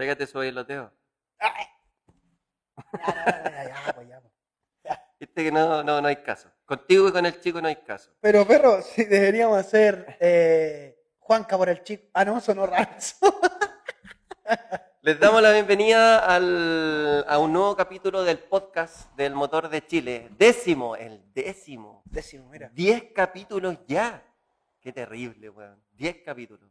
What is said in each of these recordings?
Pégate ya, pues, ya, pues. Viste que no, no, no hay caso. Contigo y con el chico no hay caso. Pero, perro, sí, deberíamos hacer eh, Juanca por el chico. Ah, no, eso. Les damos la bienvenida al- a un nuevo capítulo del podcast del Motor de Chile. Décimo, el décimo. Décimo, mira. Diez capítulos ya. Qué terrible, weón. Diez capítulos.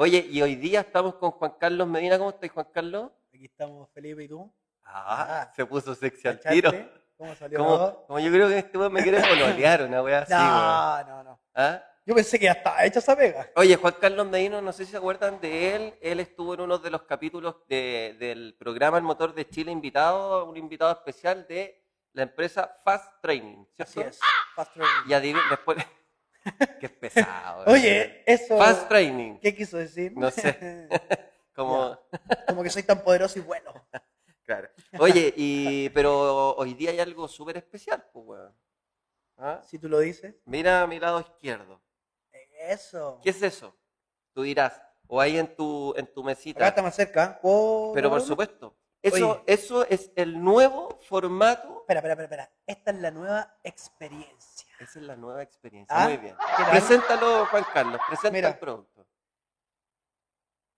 Oye, y hoy día estamos con Juan Carlos Medina. ¿Cómo estás, Juan Carlos? Aquí estamos Felipe y tú. Ah, Ah. se puso sexy al tiro. ¿Cómo salió Como, como yo creo que este weón me quiere pololear, una wea así. No, no, no. ¿Ah? Yo pensé que ya estaba hecha esa pega. Oye, Juan Carlos Medina, no sé si se acuerdan de él. Él estuvo en uno de los capítulos de- del programa El Motor de Chile invitado, un invitado especial de la empresa Fast Training. ¿cierto? Así es. Fast training. Y adivin- después. Qué pesado. Oye, eso. Fast Training. ¿Qué quiso decir? No sé. Como. Como que soy tan poderoso y bueno. Claro. Oye, y, pero hoy día hay algo súper especial, pues, weón. ¿Ah? Si tú lo dices. Mira a mi lado izquierdo. Eso. ¿Qué es eso? Tú dirás. O ahí en tu, en tu mesita. Acá está más cerca. ¿Puedo Pero por supuesto, eso, Oye. eso es el nuevo formato. Espera, espera, espera, espera. Esta es la nueva experiencia. Esa es la nueva experiencia. Ah, Muy bien. Preséntalo, Juan Carlos. Presenta Mira. el producto.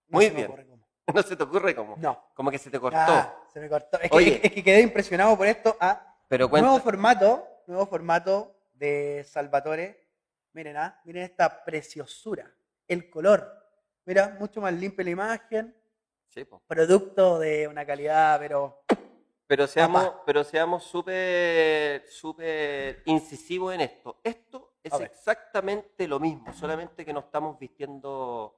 No Muy bien. No se te ocurre cómo. No. Como que se te cortó. Ah, se me cortó. Es que, Oye. es que- es que quedé impresionado por esto. Ah, Pero cuenta. nuevo formato, nuevo formato de Salvatore. Miren, ah, miren esta preciosura. El color. Mira, mucho más limpia la imagen. Sí, po. Producto de una calidad, pero Pero seamos, Papá. pero seamos súper, súper incisivos en esto. Esto es exactamente lo mismo, solamente que nos estamos vistiendo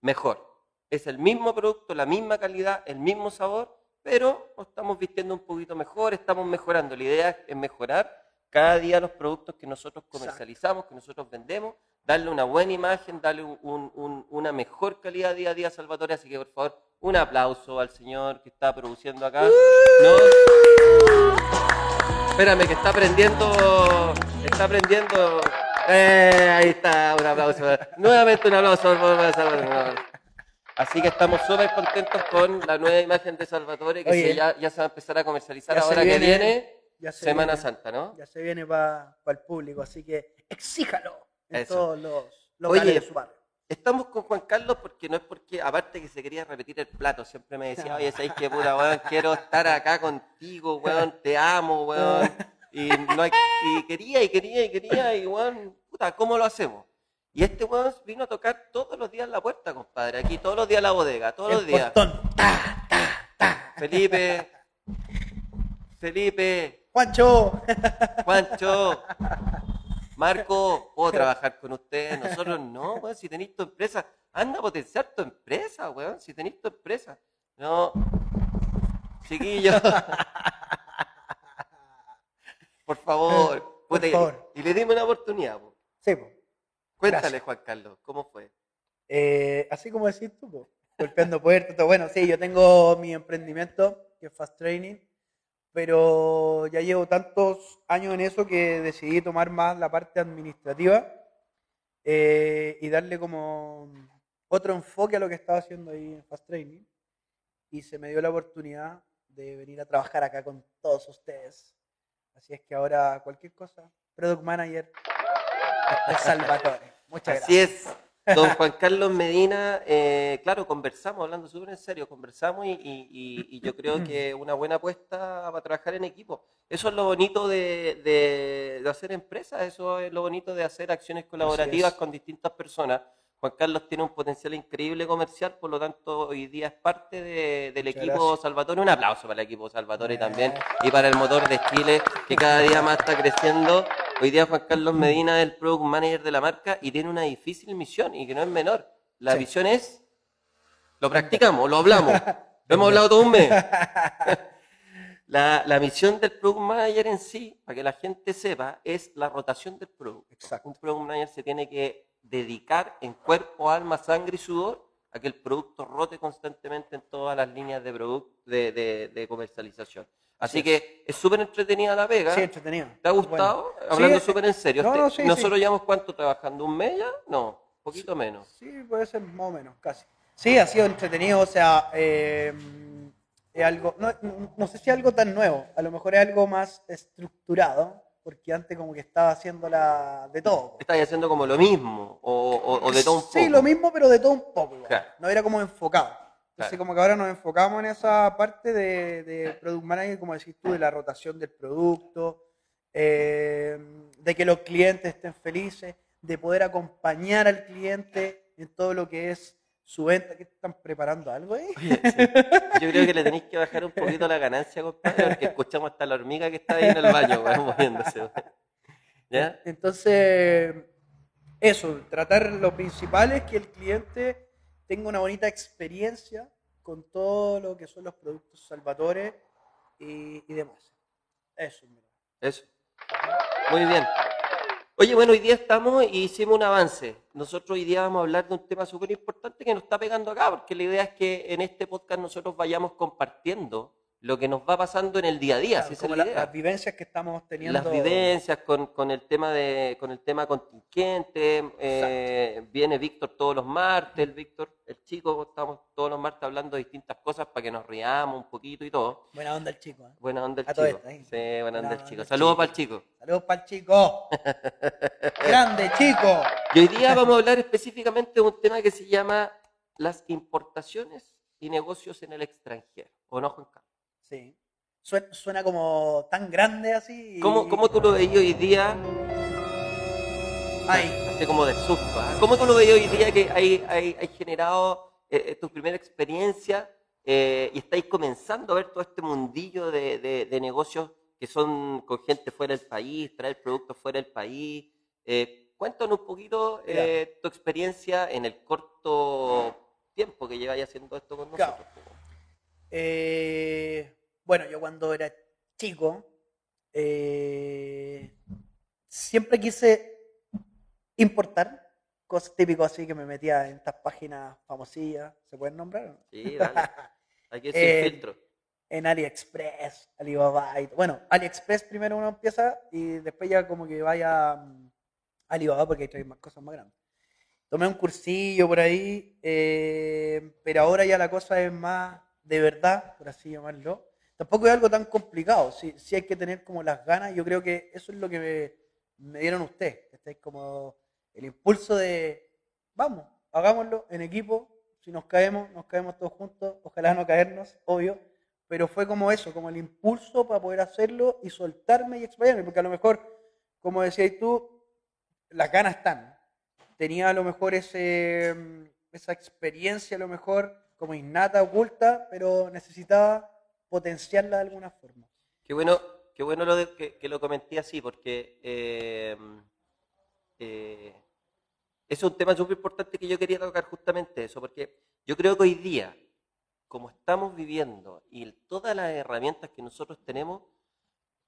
mejor. Es el mismo producto, la misma calidad, el mismo sabor, pero nos estamos vistiendo un poquito mejor, estamos mejorando. La idea es mejorar cada día los productos que nosotros comercializamos, que nosotros vendemos, darle una buena imagen, darle un- un- un- una mejor calidad día a día a Salvatore. Así que por favor, un aplauso al señor que está produciendo acá. ¿No? Espérame, que está aprendiendo. Está aprendiendo. Eh, ahí está, un aplauso. Nuevamente un aplauso por favor, para Salvatore. Así que estamos súper contentos con la nueva imagen de Salvatore, que Oye. se- ya, ya se va a empezar a comercializar ahora que viene, viene ya se Semana viene. Santa, ¿no? ya se viene para el público. Así que exíjalo en Eso. todos los locales Oye, de su barrio. Estamos con Juan Carlos porque no es porque, aparte que se quería repetir el plato, siempre me decía, oye, ¿sabes qué puta, weón? Quiero estar acá contigo, weón, te amo, weón. Y, no hay- y quería, y quería, y quería, y weón, puta, ¿cómo lo hacemos? Y este weón vino a tocar todos los días la puerta, compadre, aquí todos los días la bodega, todos los días. portón. Ta, ta, ta. Felipe, Felipe, Juancho. Juancho, Marco, puedo trabajar con ustedes. Nosotros no, weón. Si tenéis tu empresa, anda a potenciar tu empresa, weón. Si tenéis tu empresa. No, chiquillos. Por favor. Por Puta, y- favor. Y le dimos una oportunidad. po. Sí, po. Cuéntale, Gracias. Juan Carlos, ¿cómo fue? Eh, así como decís tú, po, golpeando puertas. todo. Bueno, sí, yo tengo mi emprendimiento, que es Fast Training, pero ya llevo tantos años en eso que decidí tomar más la parte administrativa eh, y darle como otro enfoque a lo que estaba haciendo ahí en Fast Training. Y se me dio la oportunidad de venir a trabajar acá con todos ustedes. Así es que ahora cualquier cosa, Product Manager de Salvatore. Muchas Así gracias. es. Don Juan Carlos Medina, eh, claro, conversamos, hablando súper en serio, conversamos y, y- y- y yo creo que una buena apuesta para trabajar en equipo. Eso es lo bonito de, de- de hacer empresas, eso es lo bonito de hacer acciones colaborativas con distintas personas. Juan Carlos tiene un potencial increíble comercial, por lo tanto hoy día es parte de- del Muchas equipo gracias. Salvatore. Un aplauso para el equipo Salvatore también y para el motor de Chile que cada día más está creciendo. Hoy día Juan Carlos Medina es el product manager de la marca y tiene una difícil misión y que no es menor. La Sí. visión es, lo practicamos, lo hablamos, lo hemos hablado todo un mes. La, la misión del product manager en sí, para que la gente sepa, es la rotación del producto. Exacto. Un product manager se tiene que dedicar en cuerpo, alma, sangre y sudor a que el producto rote constantemente en todas las líneas de, de- de comercialización. Así que es súper entretenida la pega. Sí, entretenido. ¿Te ha gustado? Bueno. Hablando Sí, súper en serio. no, no, sí, ¿Nosotros llevamos cuánto trabajando? ¿Un mes ya? No, poquito menos. Sí, puede ser más o menos, casi. Sí, ha sido entretenido, o sea, eh, es algo, no, no sé si es algo tan nuevo, a lo mejor es algo más estructurado, porque antes como que estaba haciendo la de todo. Estás haciendo como lo mismo, o, o- o de todo un poco. Sí, lo mismo, pero de todo un poco. Claro. No era como enfocado. Entonces, Claro. como que ahora nos enfocamos en esa parte de, de Product Manager, como decís tú, de la rotación del producto, eh, de que los clientes estén felices, de poder acompañar al cliente en todo lo que es su venta. ¿Qué están preparando algo ahí? Oye, sí. Yo creo que le tenéis que bajar un poquito la ganancia, compadre, porque escuchamos hasta la hormiga que está ahí en el baño, weón, moviéndose. Entonces, eso, tratar lo principal es que el cliente tenga una bonita experiencia con todo lo que son los productos Salvatore y, y demás. Eso, mira. Eso. Muy bien. Oye, bueno, hoy día estamos y hicimos un avance. Nosotros hoy día vamos a hablar de un tema súper importante que nos está pegando acá, porque la idea es que en este podcast nosotros vayamos compartiendo lo que nos va pasando en el día a día. Claro, si como es la las vivencias que estamos teniendo. las vivencias con, con el tema de con el tema contingente eh, viene Víctor todos los martes el Víctor el chico estamos todos los martes hablando de distintas cosas para que nos riamos un poquito y todo Buena onda el chico. ¿eh? buena onda el A chico esto, ¿eh? sí buena onda Buena el onda chico el saludos chico. para el chico Saludos para el chico. Grande, chico. y hoy día vamos a hablar específicamente de un tema que se llama las importaciones y negocios en el extranjero ¿o no Juan Carlos? Sí. Suena, suena como tan grande así. y- ¿Cómo, cómo tú lo veías hoy día Ay, Así como de susto. ¿ah? ¿Cómo tú lo ves hoy día que hay, hay, hay generado eh, eh, tu primera experiencia eh, y estáis comenzando a ver todo este mundillo de, de- de negocios que son con gente fuera del país, traer productos fuera del país? Eh, cuéntanos un poquito tu experiencia en el corto tiempo que lleváis haciendo esto con Claro. Eh, bueno, yo cuando era chico, eh, siempre quise importar cosas típicas así que me metía en estas páginas famosillas, ¿se pueden nombrar? Sí, dale. Aquí es Eh, sin filtro. En AliExpress, Alibaba. y- bueno, AliExpress primero uno empieza y después ya como que vaya mm, a Alibaba porque hay más cosas más grandes. Tomé un cursillo por ahí, eh, pero ahora ya la cosa es más de verdad, por así llamarlo. Tampoco es algo tan complicado, sí, sí hay que tener como las ganas. Yo creo que eso es lo que me, me dieron ustedes. Este es como el impulso de, vamos, hagámoslo en equipo. Si nos caemos, nos caemos todos juntos. Ojalá no caernos, obvio. Pero fue como eso, como el impulso para poder hacerlo y soltarme y explayarme. Porque a lo mejor, como decías tú, las ganas están. Tenía a lo mejor ese, mm, esa experiencia, a lo mejor como innata, oculta, pero necesitaba potenciarla de alguna forma. Qué bueno, qué bueno lo de- que, que lo comenté así, porque eh, eh, es un tema súper importante que yo quería tocar justamente eso, porque yo creo que hoy día, como estamos viviendo y todas las herramientas que nosotros tenemos,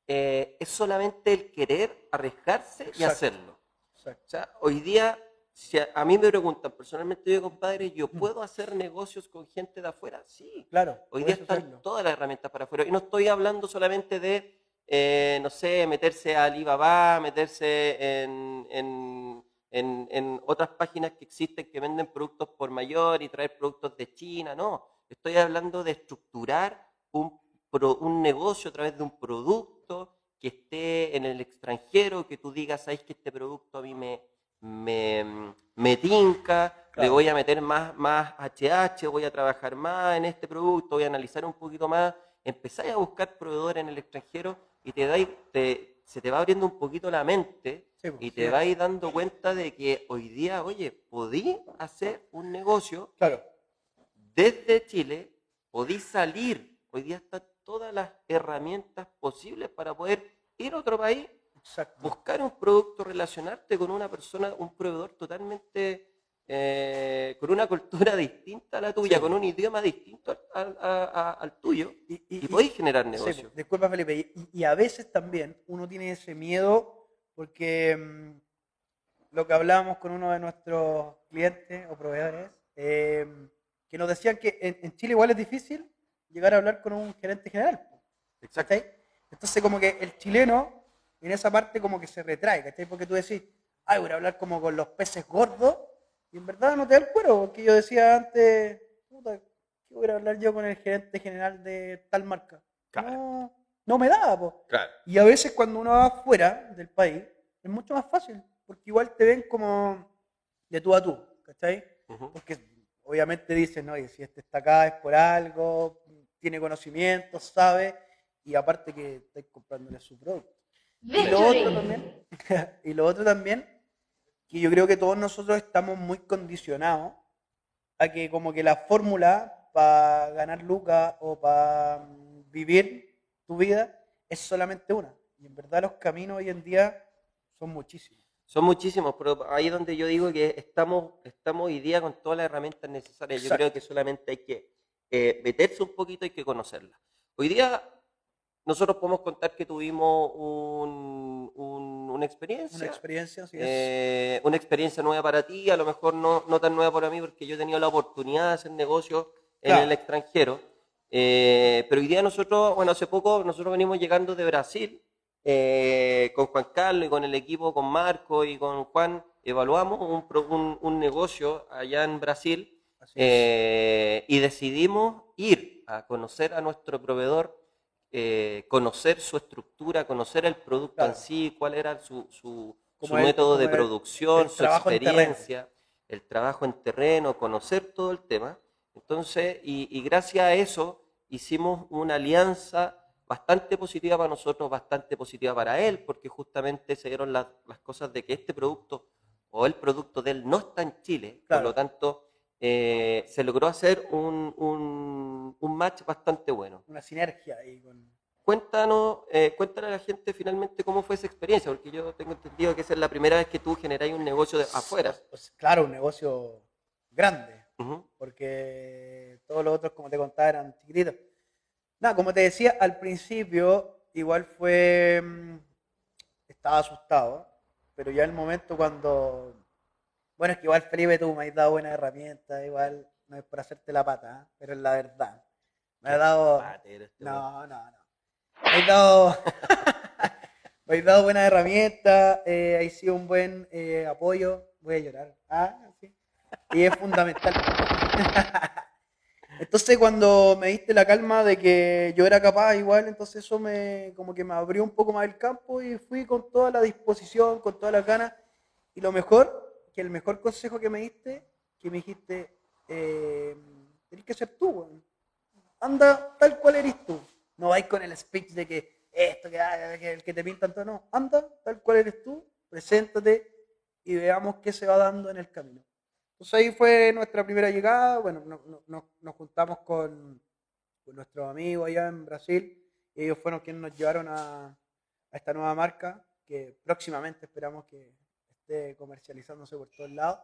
eh, es solamente el querer arriesgarse y hacerlo. Exacto. O sea, hoy día, si a, a mí me preguntan personalmente, yo, compadre, ¿yo puedo hacer negocios con gente de afuera? Sí, Claro. Hoy día están hacerlo. todas las herramientas para afuera. Y no estoy hablando solamente de, eh, no sé, meterse a Alibaba, meterse en, en, en- en otras páginas que existen que venden productos por mayor y traer productos de China. No, estoy hablando de estructurar un, pro- un negocio a través de un producto que esté en el extranjero, que tú digas, sabes que este producto a mí me, me, me tinca, le Claro. voy a meter más, más HH, voy a trabajar más en este producto, voy a analizar un poquito más, empezáis a buscar proveedores en el extranjero y te dais, te, se te va abriendo un poquito la mente Sí, pues, y sí. te vais dando cuenta de que hoy día, oye, podí hacer un negocio Claro. desde Chile, podí salir, hoy día están todas las herramientas posibles para poder ir a otro país Exacto. buscar un producto, relacionarte con una persona, un proveedor totalmente, eh, con una cultura distinta a la tuya, Sí. con un idioma distinto al, a- a- al tuyo, Y, y- y podéis generar Sí, negocio. pues, disculpa Felipe, y, y a veces también uno tiene ese miedo porque mm, lo que hablábamos con uno de nuestros clientes o proveedores, eh, que nos decían que en, en Chile igual es difícil llegar a hablar con un gerente general. Exacto. ¿cachai? Entonces como que el chileno en esa parte como que se retrae, ¿cachai? Porque tú decís, ay, voy a hablar como con los peces gordos Y en verdad no te da el cuero, porque yo decía antes, puta, ¿qué voy a hablar yo con el gerente general de tal marca? Claro. No, no me da, po. Claro. Y a veces cuando uno va fuera del país, es mucho más fácil, porque igual te ven como de tú a tú, ¿cachai? Ujú. Porque obviamente dicen, oye, si este está acá es por algo, tiene conocimiento, sabe, y aparte que estáis comprándole su producto. Y lo otro también, y lo otro también, que yo creo que todos nosotros estamos muy condicionados a que como que la fórmula para ganar lucas o para vivir tu vida es solamente una. Y en verdad los caminos hoy en día son muchísimos. Son muchísimos, pero ahí es donde yo digo que estamos, estamos hoy día con todas las herramientas necesarias. Yo Exacto. creo que solamente hay que eh, meterse un poquito, hay que conocerlas. Hoy día nosotros podemos contar que tuvimos un- un- una experiencia. Una experiencia, es. eh, una experiencia nueva para ti, a lo mejor no, no tan nueva para mí, porque yo he tenido la oportunidad de hacer negocios en el extranjero. Eh, pero hoy día nosotros, bueno, hace poco nosotros venimos llegando de Brasil eh, con Juan Carlos y con el equipo, con Marco y con Juan, evaluamos un, pro- un- un negocio allá en Brasil eh, y decidimos ir a conocer a nuestro proveedor, eh, conocer su estructura, conocer el producto Claro. en sí, cuál era su, su- su método de el- producción, el su experiencia, el trabajo en terreno, conocer todo el tema. Entonces, y, y gracias a eso hicimos una alianza bastante positiva para nosotros, bastante positiva para él, porque justamente se dieron las, las cosas de que este producto o el producto de él no está en Chile, Claro. por lo tanto eh, se logró hacer un, un- un match bastante bueno. Una sinergia ahí con... Cuéntanos, eh, cuéntale a la gente finalmente cómo fue esa experiencia, porque yo tengo entendido que esa es la primera vez que tú generáis un negocio de afuera. Pues, claro, un negocio grande, porque todos los otros, como te contaba, eran chiquititos. Nada, como te decía, al principio igual fue... mm, Estaba asustado, pero ya el momento cuando... Bueno, es que igual Felipe tú me has dado buenas herramientas, igual no es por hacerte la pata, ¿eh? pero es la verdad. Me ha dado... Patero este. No, no, no. Me has dado, me has dado buenas herramientas, eh, ha sido un buen eh, apoyo. Voy a llorar. Ah, sí. Y es fundamental. Entonces cuando me diste la calma de que yo era capaz igual, entonces eso me como que me abrió un poco más el campo y fui con toda la disposición, con todas las ganas. Y lo mejor, que el mejor consejo que me diste, que me dijiste, eh, que ser tú, anda tal cual eres tú. No vais con el speech de que esto, que, ah, que el que te pintan todo, no. Anda tal cual eres tú, preséntate y veamos qué se va dando en el camino. Entonces ahí fue nuestra primera llegada. Bueno, no- no- no- nos juntamos con, con nuestros amigos allá en Brasil y ellos fueron quienes nos llevaron a, a esta nueva marca que próximamente esperamos que comercializándose por todos lados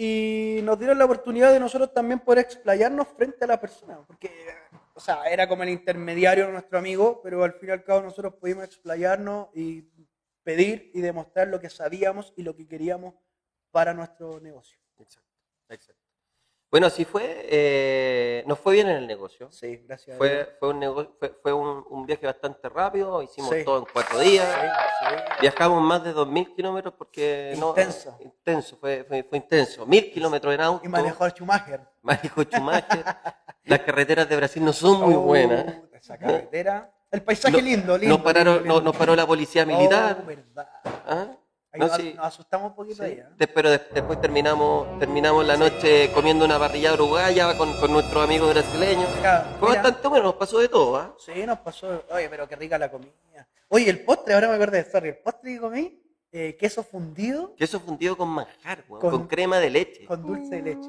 y nos dieron la oportunidad de nosotros también poder explayarnos frente a la persona, porque, o sea, era como el intermediario nuestro amigo, pero al fin y al cabo nosotros pudimos explayarnos y pedir y demostrar lo que sabíamos y lo que queríamos para nuestro negocio. Exacto. Bueno, así fue. eh, nos fue bien en el negocio. Sí, gracias. a Fue, Dios. fue, un, nego- fue, fue un, un viaje bastante rápido, hicimos Sí. todo en cuatro días. Sí, sí. Viajamos más de 2.000 kilómetros porque... no- Intenso. intenso, fue, fue, fue intenso. 1.000 kilómetros en auto. Y manejó a Schumacher. Manejó Schumacher. Las carreteras de Brasil no son muy Oh, buenas. Esa carretera. El paisaje No- lindo, lindo. Nos, pararon, lindo, no- lindo. nos paró la policía militar. Oh, verdad. ¿ah? Ahí No, nos, sí. nos asustamos un poquito Sí, ahí. ¿eh? de- pero de- después terminamos, terminamos la noche comiendo una parrilla uruguaya con, con nuestros amigos brasileños. Fue mira. bastante bueno, nos pasó de todo. ¿ah? Sí, nos pasó. Oye, pero qué rica la comida. Oye, el postre, ahora me acordé, sorry, el postre que comí, eh, queso fundido Queso fundido con manjar, con, crema de leche. con dulce de leche.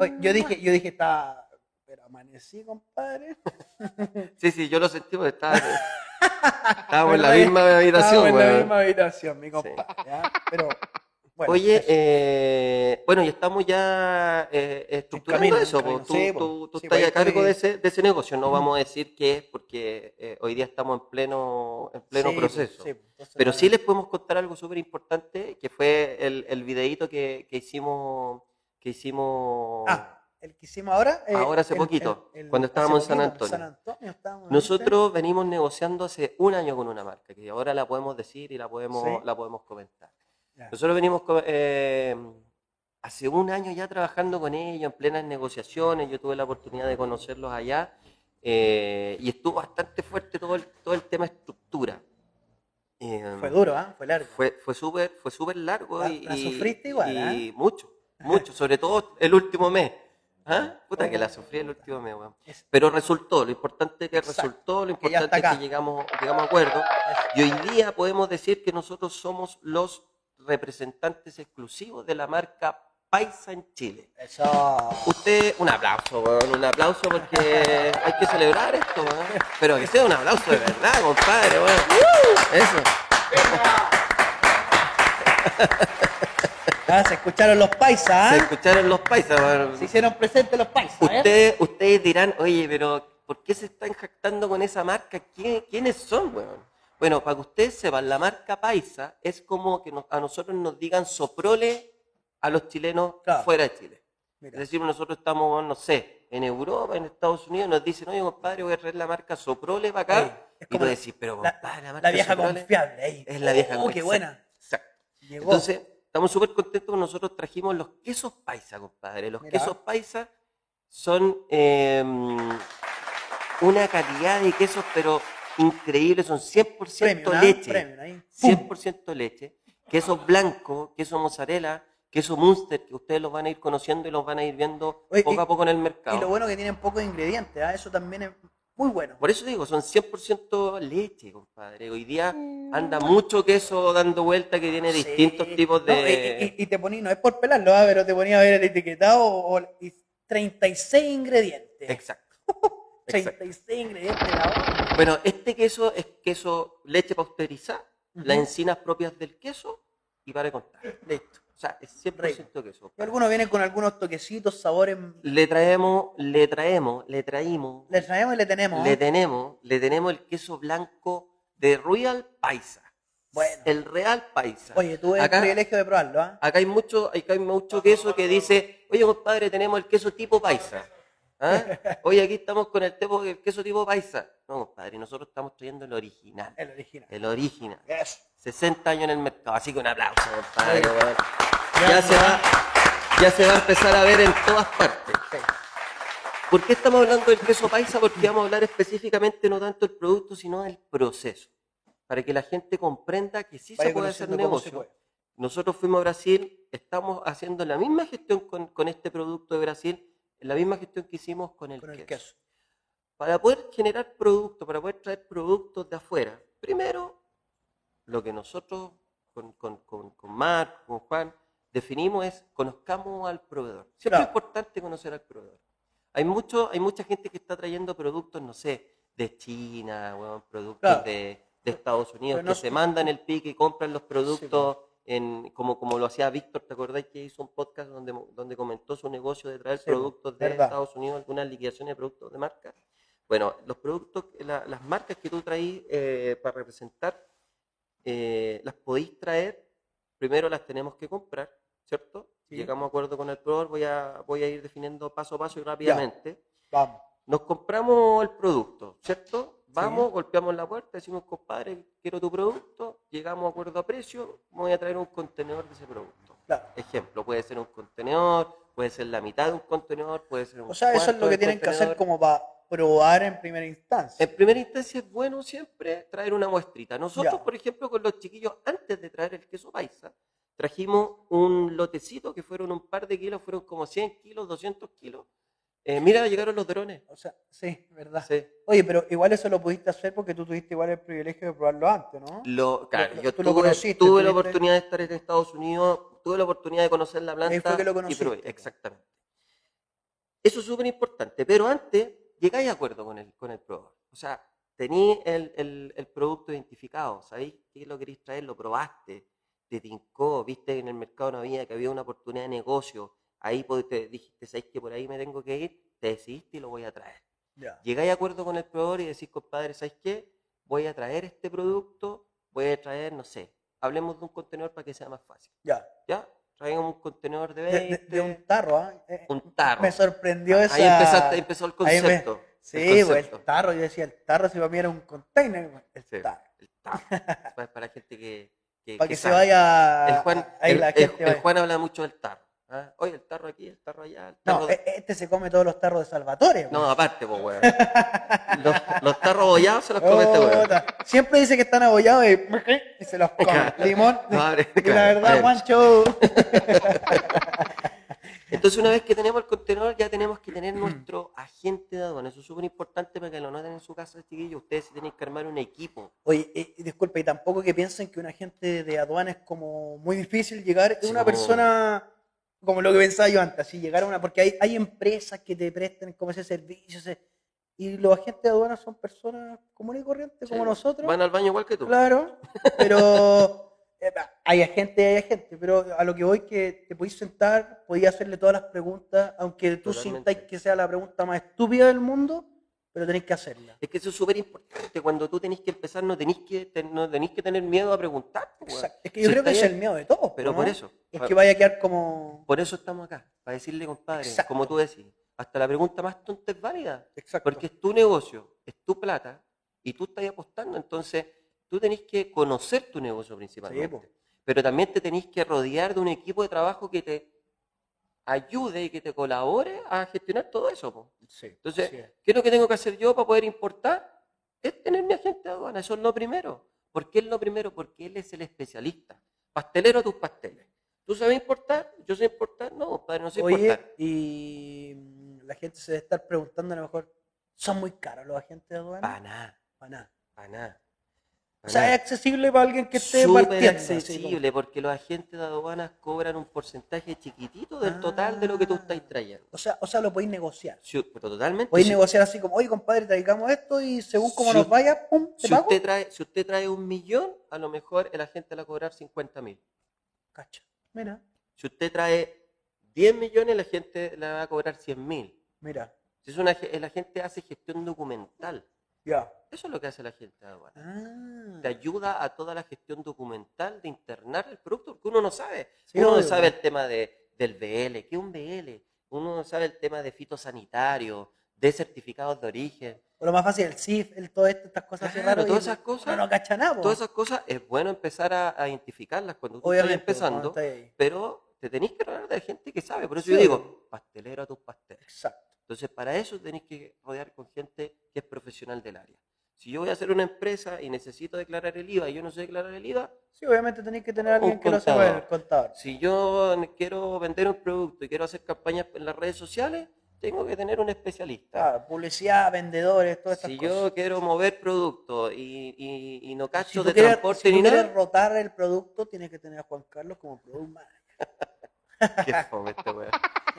Oye, yo dije, yo dije, está. Pero amanecí, compadre. Sí, sí, yo lo sentí porque estaba, estábamos en la ¿Verdad que misma habitación, estábamos en la misma habitación, mi compadre. ¿ya? Pero, bueno. Oye, eh, bueno, y estamos ya eh, estructurando camino, eso. camino. Tú, Sí, tú- tú Sí, estás pues, a cargo de ese, de ese negocio. No vamos a decir qué es porque eh, hoy día estamos en pleno, en pleno Sí, proceso. entonces, Pero sí les podemos contar algo súper importante, que fue el, el videíto que, que hicimos, que hicimos Ah, el que hicimos ahora. eh, Ahora hace el- poquito, el- el- cuando estábamos en San Antonio. San Antonio estábamos. Nosotros venimos negociando hace un año con una marca, que ahora la podemos decir y la podemos, Sí. la podemos comentar. Ya. Nosotros venimos eh, hace un año ya trabajando con ellos, en plenas negociaciones, yo tuve la oportunidad de conocerlos allá, eh, y estuvo bastante fuerte todo el, todo el tema estructura. Eh, Fue duro, ¿ah? Fue largo. Fue, fue súper fue súper largo La- y, la sufriste igual, y ¿ah? mucho, mucho, sobre todo el último mes. ¿Ah? Puta que la sufrí el último mes, weón. Pero resultó, lo importante es que Exacto, resultó, lo que importante es que llegamos, llegamos a acuerdo. Y hoy día podemos decir que nosotros somos los representantes exclusivos de la marca Paisa en Chile. Eso. Usted, un aplauso, weón, un aplauso porque hay que celebrar esto, weón. Pero que sea un aplauso de verdad, compadre, weón. Eso. Ah, se escucharon los paisas, Se ¿ah? escucharon los paisas. Se hicieron presentes los paisas, ¿eh? Ustedes, ustedes dirán, oye, pero ¿por qué se están jactando con esa marca? ¿Quién- ¿Quiénes son, weón? Bueno, para que ustedes sepan, la marca Paisa es como que nos- a nosotros nos digan soprole a los chilenos Claro. fuera de Chile. Mira. Es decir, nosotros estamos, no sé, en Europa, en Estados Unidos, nos dicen, oye, compadre, voy a traer la marca Soprole para acá. Ey, es y tú la- decís, pero La, compadre, la, la marca vieja Soprole confiable. ahí. es la vieja Oh, qué exacto, buena. Exacto. Llegó. Entonces, estamos súper contentos porque nosotros trajimos los quesos paisa, compadre. Los quesos paisa son eh, una calidad de quesos, pero increíble, son 100% Premium, ¿ah? leche. Premium, ahí. 100% leche. Queso blanco, queso mozzarella, queso Munster, que ustedes los van a ir conociendo y los van a ir viendo Oye, poco y- a poco en el mercado. Y lo bueno que tienen pocos ingredientes, ¿ah? Eso también es muy bueno. Por eso digo, son 100% leche, compadre. Hoy día anda mucho queso dando vuelta que tiene distintos tipos No, de... y, y- y te poní, no es por pelarlo, ¿ah? pero te ponía a ver el etiquetado o, y 36 ingredientes. Exacto. Exacto. 36 ingredientes la. Bueno, este queso es queso leche pasteurizada, las encinas propias del queso y para contar. Listo. O sea, es 100% queso. Y algunos vienen con algunos toquecitos, sabores. Le traemos, le traemos, le traímos, Le traemos y le tenemos. le ¿ah? tenemos, le tenemos el queso blanco de Royal Paisa. Bueno. El Real Paisa. Oye, tuve Acá- el privilegio de probarlo, ¿ah? Acá hay mucho, acá hay mucho queso que dice, oye compadre, tenemos el queso tipo paisa. ¿Ah? Oye, aquí estamos con el, tipo- el queso tipo paisa. No, compadre, nosotros estamos trayendo el original. El original. El original. Eso. 60 años en el mercado, así que un aplauso, compadre. Ya, se va, ya se va a empezar a ver en todas partes. Sí. ¿Por qué estamos hablando del queso paisa? Porque vamos a hablar específicamente no tanto del producto, sino del proceso. Para que la gente comprenda que sí Vaya se puede hacer negocio. puede. Nosotros fuimos a Brasil, estamos haciendo la misma gestión con, con este producto de Brasil, la misma gestión que hicimos con el, Con el queso. queso. Para poder generar productos, para poder traer productos de afuera, primero, lo que nosotros con, con, con, con Marc, con Juan, definimos es conozcamos al proveedor. Siempre Claro. es importante conocer al proveedor. Hay, mucho, hay mucha gente que está trayendo productos, no sé, de China, weón, productos Claro. de, de Estados Unidos, no que se mandan el pique y compran los productos en, como, como lo hacía Víctor, ¿te acordáis que hizo un podcast donde, donde comentó su negocio de traer Sí, productos de verdad. Estados Unidos, algunas liquidaciones de productos de marca? Bueno, los productos, la- las marcas que tú traís eh, para representar, eh, las podéis traer, primero las tenemos que comprar, ¿cierto? Sí. Llegamos a acuerdo con el proveedor, voy a, voy a ir definiendo paso a paso y rápidamente. Vamos. Nos compramos el producto, ¿cierto? Vamos, golpeamos la puerta, decimos, compadre, quiero tu producto, llegamos a acuerdo a precio, me voy a traer un contenedor de ese producto. Claro. Ejemplo, puede ser un contenedor, puede ser la mitad de un contenedor, puede ser un O sea, eso es lo que tienen que hacer como para probar en primera instancia. En primera instancia es bueno siempre traer una muestrita. Nosotros, Ya. por ejemplo, con los chiquillos, antes de traer el queso paisa, trajimos un lotecito que fueron un par de kilos, fueron como 100 kilos, 200 kilos. Eh, mira, llegaron los drones. O sea, sí, verdad. Sí. Oye, pero igual eso lo pudiste hacer porque tú tuviste igual el privilegio de probarlo antes, ¿no? Lo, claro, lo- yo tú lo tuve, conociste, tuve la oportunidad de estar en Estados Unidos, tuve la oportunidad de conocer la planta. Ahí fue que lo y conociste, probé, pues. exactamente. Eso es súper importante, pero antes llegáis a acuerdo con el, con el proveedor. O sea, tenéis el, el- el producto identificado, sabéis que lo queréis traer, lo probaste, te tincó, viste que en el mercado no había, que había una oportunidad de negocio, ahí pod- te dijiste, sabéis que por ahí me tengo que ir, te decidiste y lo voy a traer. Ya. Llegáis a acuerdo con el proveedor y decís, compadre, ¿sabes qué? Voy a traer este producto, voy a traer, no sé, hablemos de un contenedor para que sea más fácil. Ya. ¿Ya? Traigamos un contenedor de De, 20, de- de un tarro, ¿ah? Eh, un tarro. Me sorprendió esa. Ahí empezaste, empezó el me- concepto. Sí, el pues, concepto. el tarro, yo decía, el tarro si para mí era un container, el Sí, tarro. el tarro. para, para la gente que, que- Para que que se sabe. vaya. El Juan, el- la el- gente el vaya. Juan habla mucho del tarro. Ah, Oye, el tarro aquí, el tarro allá. El No, tarro... e- este se come todos los tarros de Salvatore. No, aparte, pues, weón. Los, los tarros bollados se los come este weón. Siempre dice que están abollados y, y se los come. Limón. No, abre, Y la verdad. Juancho. Entonces, una vez que tenemos el contenedor, ya tenemos que tener nuestro agente de aduana. Eso es súper importante para que lo noten en su casa, chiquillos. Ustedes sí tienen que armar un equipo. Oye, eh, disculpa, y tampoco que piensen que un agente de aduana es como muy difícil llegar. Es Sí, una como- persona como lo que pensaba yo antes, así llegar a una. Porque hay, hay empresas que te prestan como ese servicio. ese- y los agentes de aduana son personas comunes y corrientes como nosotros. Van al baño igual que tú. Claro, pero eh, hay agente, hay agente, pero a lo que voy que te podéis sentar, podéis hacerle todas las preguntas, aunque tú Totalmente. sintáis que sea la pregunta más estúpida del mundo, pero tenéis que hacerla. Es que eso es súper importante. Cuando tú tenés que empezar, no tenés que, ten- no tenés que tener miedo a preguntar. pues. Exacto. Es que yo Si creo que es el miedo de todos. Pero ¿no? por eso. Es que vaya a quedar como... Por eso estamos acá. Para decirle, compadre, Exacto. como tú decís, hasta la pregunta más tonta es válida. Exacto. Porque es tu negocio, es tu plata y tú estás apostando. Entonces, tú tenés que conocer tu negocio principalmente. Pero también te tenés que rodear de un equipo de trabajo que te ayude y que te colabore a gestionar todo eso. po. Sí, Entonces. ¿qué es lo que tengo que hacer yo para poder importar? Es tener mi agente de aduana. Eso es lo primero. ¿Por qué es lo primero? Porque él es el especialista. Pastelero tus pasteles. ¿Tú sabes importar? ¿Yo sé importar? No, compadre, no sé Oye, importar. y mm, la gente se debe estar preguntando a lo mejor, ¿son muy caros los agentes de aduana? Para nada, Para nada. para nada. O sea, es accesible para alguien que esté Súper accesible porque los agentes de aduanas cobran un porcentaje chiquitito del total de lo que tú estás Ah. trayendo. O sea, o sea, lo podéis negociar. Sí, pero totalmente. Podéis negociar así como, oye, compadre, traigamos esto y según como Si nos vaya, pum, te si pago. usted trae, si usted trae un millón, a lo mejor el agente le va a cobrar 50 mil. Cacha. Mira, Si usted trae 10 millones, la gente le va a cobrar 100 mil. mira. Si es una, el agente hace gestión documental. Ya. Eso es lo que hace la gente de aduana. Ah. Te ayuda a toda la gestión documental de internar el producto, porque uno no sabe. Sí, uno no sabe el tema de, del BL, ¿qué es un BL? Uno no sabe el tema de fitosanitario, de certificados de origen. O lo más fácil, el CIF, el todo esto, estas cosas Claro, raras. todas esas cosas- no cacha nada, po. Todas esas cosas es bueno empezar a, a identificarlas cuando tú Obviamente, estás empezando, pero te tenés que rodear de gente que sabe. Por eso Sí, yo digo, pastelero a tus pasteles. Exacto. Entonces, para eso tenés que rodear con gente que es profesional del área. Si yo voy a hacer una empresa y necesito declarar el IVA y yo no sé declarar el IVA, Sí, obviamente tenéis que tener a alguien que lo sepa, el contador. si yo quiero vender un producto y quiero hacer campañas en las redes sociales, tengo que tener un especialista. Claro, publicidad, vendedores, todas estas Si cosas. yo quiero mover productos y, y- y no Si cacho de quieres, transporte si ni quieres nada, rotar el producto, tienes que tener a Juan Carlos como product manager. qué fome este weón.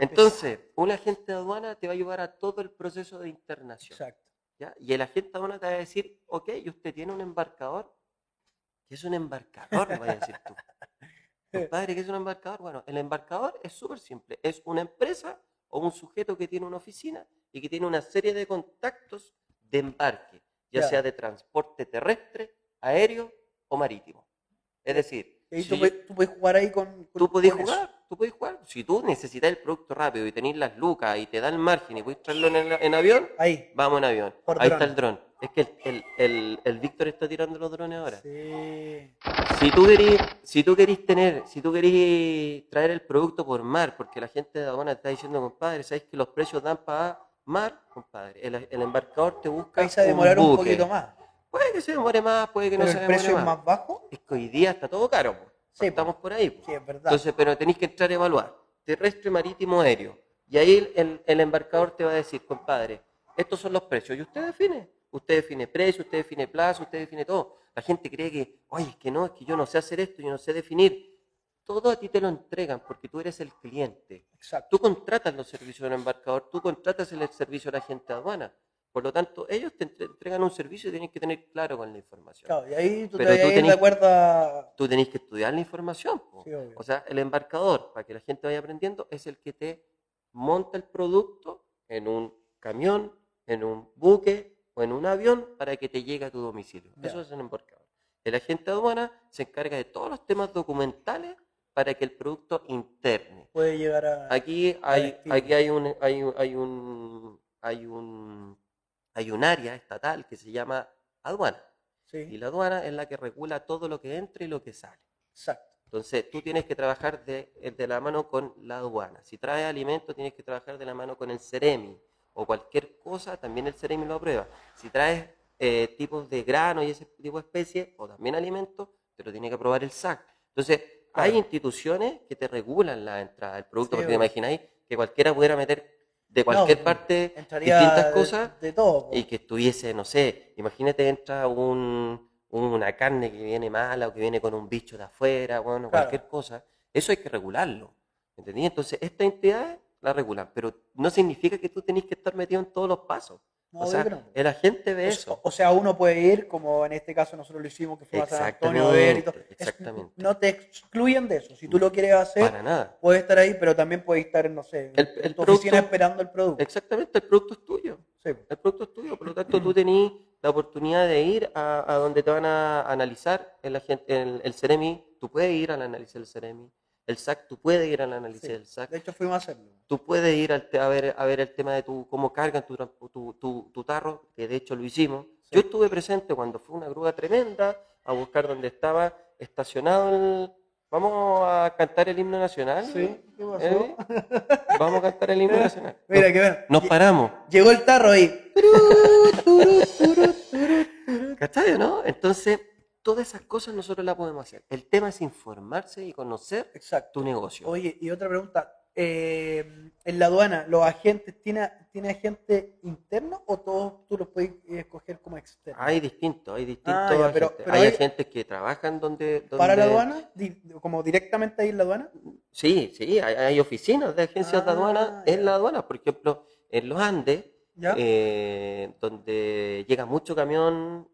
Entonces, un agente de aduana te va a ayudar a todo el proceso de internación. Exacto. ¿ya? Y el agente de aduana te va a decir, ok, ¿y usted tiene un embarcador? ¿Qué es un embarcador? Me vas a decir tú. Compadre, ¿qué es un embarcador? Bueno, el embarcador es súper simple. Es una empresa o un sujeto que tiene una oficina y que tiene una serie de contactos de embarque, ya sea de transporte terrestre, aéreo o marítimo. Es decir, Y si tú, puedes, tú puedes jugar ahí con. con- tú podés jugar, tú podés jugar. Si tú necesitas el producto rápido y tenés las lucas y te da el margen y puedes traerlo en, el- en avión, Ahí. vamos en avión. Por Ahí dron. está el dron. Es que el, el, el- el Víctor está tirando los drones ahora. Sí. Si tú querís, si tú querís tener, si tú querís traer el producto por mar, porque la gente de aduana está diciendo, compadre, ¿sabes que los precios dan para mar? Compadre, el, el embarcador te busca Ahí se demorar un, poquito más. Puede que se demore más, puede que Pero no se el demore precio más. es más bajo. Es que hoy día está todo caro. Sí, Estamos por ahí. Sí, es verdad. Entonces, pero tenéis que entrar a evaluar. Terrestre, marítimo, aéreo. Y ahí el, el- el embarcador te va a decir, compadre, estos son los precios. Y usted define. Usted define precio, usted define plazo, usted define todo. La gente cree que, oye, es que no, es que yo no sé hacer esto, yo no sé definir. Todo a ti te lo entregan porque tú eres el cliente. Exacto. Tú contratas los servicios del embarcador, tú contratas el servicio de la gente aduana. Por lo tanto, ellos te entre- entregan un servicio y tienes que tener claro con la información. Claro, y ahí tú Pero te tú tenés-. Tú tenés que estudiar la información. Sí. O sea, el embarcador, para que la gente vaya aprendiendo, es el que te monta el producto en un camión, en un buque o en un avión para que te llegue a tu domicilio. Ya. Eso es el embarcador. El agente aduana se encarga de todos los temas documentales para que el producto interne. Puede llegar a. Aquí hay, aquí hay un, hay, un- hay un, hay un, hay un área estatal que se llama aduana. Y la aduana es la que regula todo lo que entra y lo que sale. exacto. Entonces, tú tienes que trabajar de, eh, de la mano con la aduana. Si traes alimentos, tienes que trabajar de la mano con el CEREMI o cualquier cosa, también el CEREMI lo aprueba. Si traes eh, tipos de grano y ese tipo de especies, o también alimentos, te lo tiene que aprobar el SAC. Entonces, hay instituciones que te regulan la entrada del producto, Sí, porque te imagináis que cualquiera pudiera meter de cualquier No, parte distintas de- cosas de, todo. y que estuviese, no sé, imagínate entra un, una carne que viene mala o que viene con un bicho de afuera, bueno, Claro. cualquier cosa, eso hay que regularlo, ¿entendí? Entonces, estas entidades la regulan, pero no significa que tú tenés que estar metido en todos los pasos. No, o sea, el agente ve O- eso. O sea, uno puede ir, como en este caso nosotros lo hicimos, que fuimos a San Antonio a ver y todo. Exactamente, Es- no te excluyen de eso. Si tú lo quieres hacer, Para nada. puedes estar ahí, pero también puedes estar, no sé, El- en el tu producto- oficina esperando el producto. Exactamente, el producto es tuyo. Sí. El producto es tuyo, por lo tanto tú tenés la oportunidad de ir a, a donde te van a analizar el, agente, el, el CEREMI, tú puedes ir al análisis del CEREMI, el SAC, tú puedes ir al análisis Sí. del SAC, De hecho, fuimos a hacerlo. tú puedes ir al a, ver, a ver el tema de tu, cómo cargan tu, tu, tu- tu tarro, que de hecho lo hicimos. Sí. Yo estuve presente cuando fue una grúa tremenda a buscar donde estaba estacionado el... Vamos a cantar el himno nacional. Sí, ¿qué pasó? ¿Eh? Vamos a cantar el himno nacional. Mira, que bueno. Nos paramos. Llegó el tarro ahí. ¿Cachai, no? Entonces, todas esas cosas nosotros las podemos hacer. El tema es informarse y conocer Exacto. tu negocio. Oye, y otra pregunta. eh, en la aduana, ¿los agentes, tiene, tiene agente interno o todos tú los puedes escoger como externo? Hay distintos, hay distintos Ah, ya, pero- agentes. pero hay hay- agentes que trabajan donde, donde... ¿Para la aduana? ¿Como directamente ahí en la aduana? Sí, sí, hay, hay oficinas de agencias de Ah, aduana ya. en la aduana. Por ejemplo, en los Andes, eh, donde llega mucho camión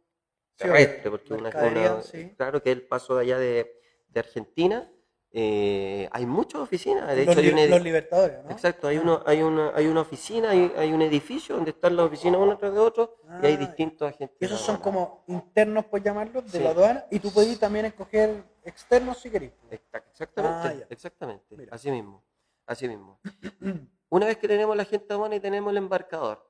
terrestre, porque una, una- sí. claro que el paso de allá de, de Argentina, eh, hay muchas oficinas. De los, hecho, hay li- un edi- los libertadores, ¿no? Exacto, hay, Ah. uno, hay, una, hay una oficina, hay, hay un edificio donde están las oficinas uno tras de otro y hay Ah, distintos agentes. Esos son como internos, por llamarlos, de Sí. la aduana. Y tú puedes también escoger externos si querés. Exacta- Exactamente, Ah, exactamente, Mira. así mismo, así mismo. Una vez que tenemos la agente aduana y tenemos el embarcador,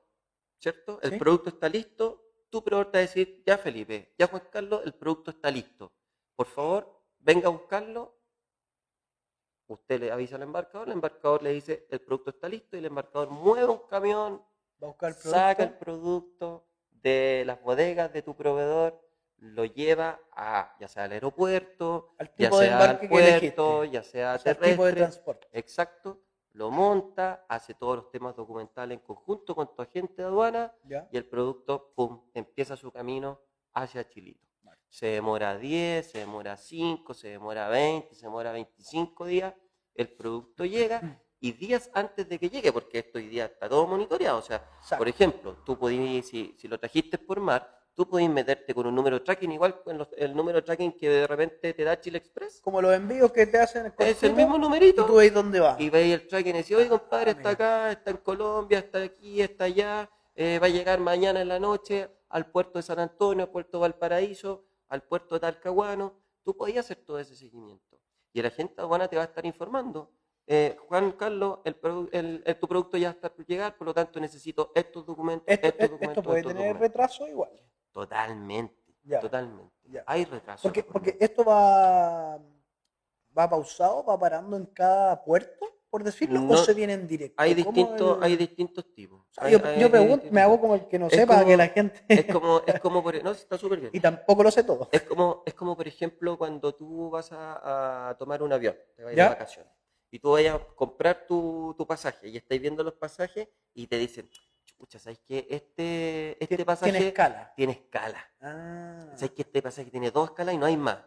¿cierto? El Sí. producto está listo, tu proveedor a decir, ya Felipe, ya Juan Carlos, el producto está listo. Por favor, venga a buscarlo. Usted le avisa al embarcador, el embarcador le dice, el producto está listo y el embarcador mueve un camión Va a buscar el producto. saca el producto de las bodegas de tu proveedor, lo lleva a ya sea al aeropuerto, al ya sea al puerto, ya sea el tipo de terrestre, transporte. exacto, lo monta, hace todos los temas documentales en conjunto con tu agente de aduana ¿Ya? y el producto, pum, empieza su camino hacia Chilito. Se demora 10, se demora 5, se demora 20, se demora 25 días, el producto llega y días antes de que llegue, porque esto hoy día está todo monitoreado, o sea, Exacto. por ejemplo, tú podías, si, si lo trajiste por mar, tú podías meterte con un número de tracking, igual con los- el número de tracking que de repente te da Chile Express. Como los envíos que te hacen Es el mismo y numerito. tú veis dónde va. Y veis el tracking y decís, oye compadre, Ah, está mira. acá, está en Colombia, está aquí, está allá, eh, va a llegar mañana en la noche al puerto de San Antonio, al puerto de Valparaíso, al puerto de Talcahuano. Tú podías hacer todo ese seguimiento. Y el agente de aduana te va a estar informando. eh, Juan Carlos, el, el- el- tu producto ya está por llegar, por lo tanto necesito estos documentos, Esto, estos esto documentos, puede estos tener documentos. retraso igual. Totalmente, Ya. totalmente. Ya. Hay retraso. Porque, porque esto va, va pausado, va parando en cada puerto, por decirlo, o se viene en directo. hay ¿Cómo distintos, el- hay distintos tipos. O sea, Hay- yo, hay- yo pregunto, me hago como el que no Es sepa como- que la gente. Es como, es como por, no, está súper bien. y tampoco lo sé todo. Es como, es como, por ejemplo, cuando tú vas a, a tomar un avión, te vas de vacaciones, y tú vayas a comprar tu, tu pasaje, y estáis viendo los pasajes, y te dicen, chucha, ¿sabes qué? Este, este Tiene pasaje escala. tiene escala. Ah. ¿Sabes que este pasaje tiene dos escalas y no hay más?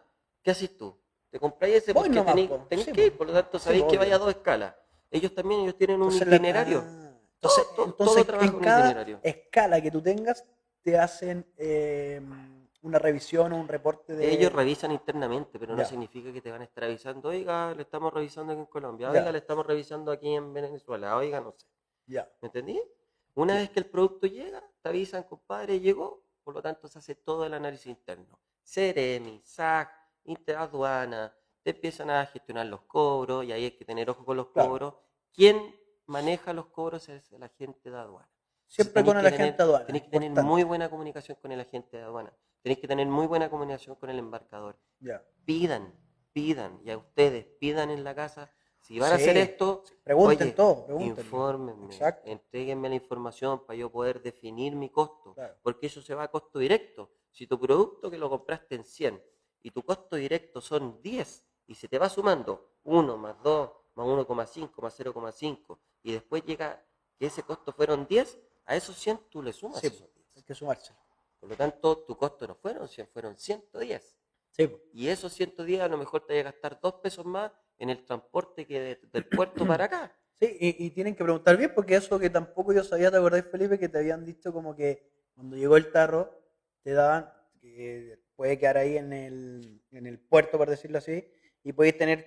¿Qué haces tú? ¿Te compráis ese porque tenéis, po. tenéis Sí, que ir? po. Por lo tanto, Sí, sabéis que vaya a dos escalas. Ellos también, ellos tienen un la- itinerario. ah, entonces, Todo- todo- todo entonces, trabaja en cada itinerario. escala que tú tengas, te hacen eh, una revisión o un reporte de. Ellos revisan internamente, pero no significa que te van a estar avisando, oiga, le estamos revisando aquí en Colombia, Ya. oiga, le estamos revisando aquí en Venezuela, oiga, no sé. Ya. ¿Me entendí? Una vez que el producto llega, te avisan, compadre, llegó, por lo tanto se hace todo el análisis interno. Ceremi, SAC, Interaduana, te empiezan a gestionar los cobros y ahí hay que tener ojo con los Claro. cobros. ¿Quién maneja los cobros es el agente de aduana? Siempre Tenéis con el agente tener- de aduana. Tenéis que tener muy buena comunicación con el agente de aduana. Tenéis que tener muy buena comunicación con el embarcador Ya. pidan, pidan, y a ustedes pidan en la casa, si van a hacer Sí, esto, Pregunten oye, todo, pregunten. infórmenme, Exacto. entreguenme la información para yo poder definir mi costo, Claro. porque eso se va a costo directo. Si tu producto que lo compraste en 100 y tu costo directo son 10 y se te va sumando 1 más 2 más 1,5 más 0,5 y después llega que ese costo fueron 10, a esos 100 tú le sumas Sí, esos 10. Hay que sumarse. Por lo tanto, tu costo no fueron 100, fueron 110. Sí, po. Y esos 110 a lo mejor te vaya a gastar 2 pesos más en el transporte que de- del puerto para acá. Sí, y, y tienen que preguntar bien, porque eso que tampoco yo sabía, ¿te acordás, Felipe? Que te habían dicho como que cuando llegó el tarro, te daban, que puede quedar ahí en el, en el puerto, por decirlo así, y podéis tener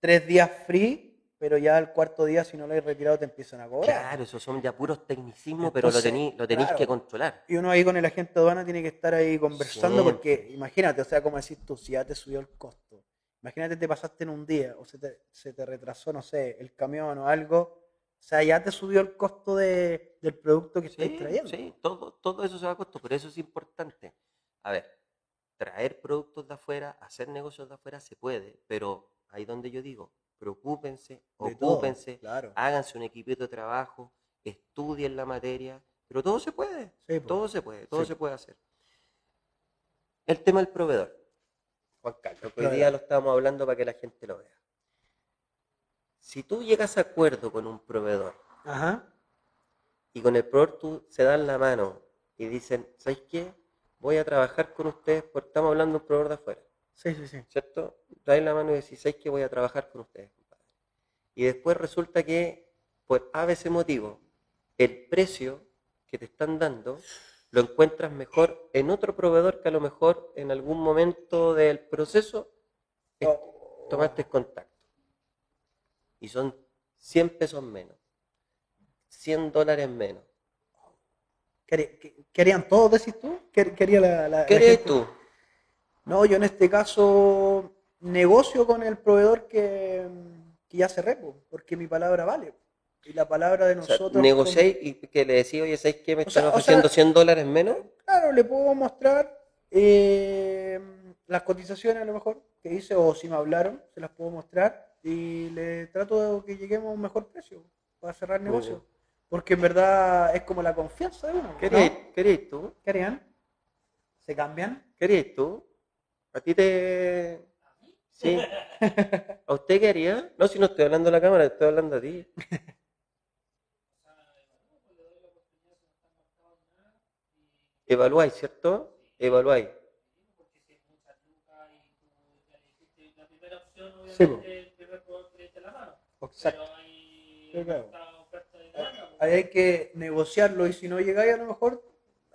tres días free, pero ya al cuarto día, si no lo has retirado, te empiezan a cobrar. Claro, esos son ya puros tecnicismos, pero lo tenéis lo tenéis claro. que controlar. Y uno ahí con el agente de aduana tiene que estar ahí conversando, porque imagínate, o sea, como decís tú, si ya te subió el costo, imagínate te pasaste en un día, o se te, se te retrasó, no sé, el camión o algo, o sea, ya te subió el costo de- del producto que estáis Sí, trayendo. sí, todo, todo eso se va a costo, por eso es importante. A ver, traer productos de afuera, hacer negocios de afuera se puede, pero ahí donde yo digo, preocúpense, De todo, ocúpense, claro. háganse un equipito de trabajo, estudien la materia, pero todo se puede, Sí, todo se puede, todo Sí. se puede hacer. El tema del proveedor. Juan Carlos, que hoy día lo estábamos hablando para que la gente lo vea. Si tú llegas a acuerdo con un proveedor Ajá. y con el proveedor tú se dan la mano y dicen, ¿sabes qué? Voy a trabajar con ustedes porque estamos hablando de un proveedor de afuera, Sí, sí, sí. ¿cierto? Traes la mano y decís, ¿sabes qué? Voy a trabajar con ustedes, compadre. Y después resulta que, por a veces motivo, el precio que te están dando lo encuentras mejor en otro proveedor que a lo mejor en algún momento del proceso es- Oh. tomaste contacto. Y son 100 pesos menos, 100 dólares menos. ¿Qué, harí- qué- qué harían todos, decís tú? ¿Qué, qué haría la, la- tú? No, yo en este caso negocio con el proveedor que, que ya cerré, po, porque mi palabra vale. Y la palabra de O sea, nosotros... negociáis y que le decís, oye, ¿sabes qué? Me O sea, están o ofreciendo sea- 100 dólares menos. Claro, le puedo mostrar eh, las cotizaciones a lo mejor que hice o si me hablaron, se las puedo mostrar y le trato de que lleguemos a un mejor precio para cerrar negocio. Porque en verdad es como la confianza de uno. ¿Qué ¿no? harías- tú? ¿Qué harían? ¿Se cambian? ¿Qué harías tú? ¿A ti te...? Sí. ¿A usted qué haría? No, si no estoy hablando a la cámara, estoy hablando a ti. Evaluáis, ¿cierto? Evaluáis. La primera opción, Sí, el. Exacto. Pero hay Sí, claro. pues. Ahí hay que negociarlo y si no llegáis a lo mejor,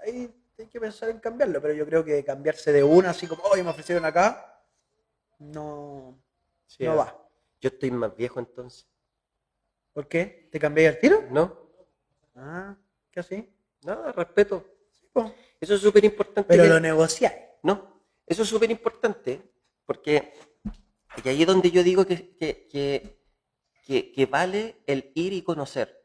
ahí hay que pensar en cambiarlo. Pero yo creo que cambiarse de una, así como, hoy me ofrecieron acá, no, Sí, no va. Yo estoy más viejo entonces. ¿Por qué? ¿Te cambiáis al tiro? ¿No? Ah, ¿qué así? Nada, respeto. Eso es súper importante. Pero que- lo negociáis. No, eso es súper importante porque y ahí es donde yo digo que, que, que, que- vale el ir y conocer.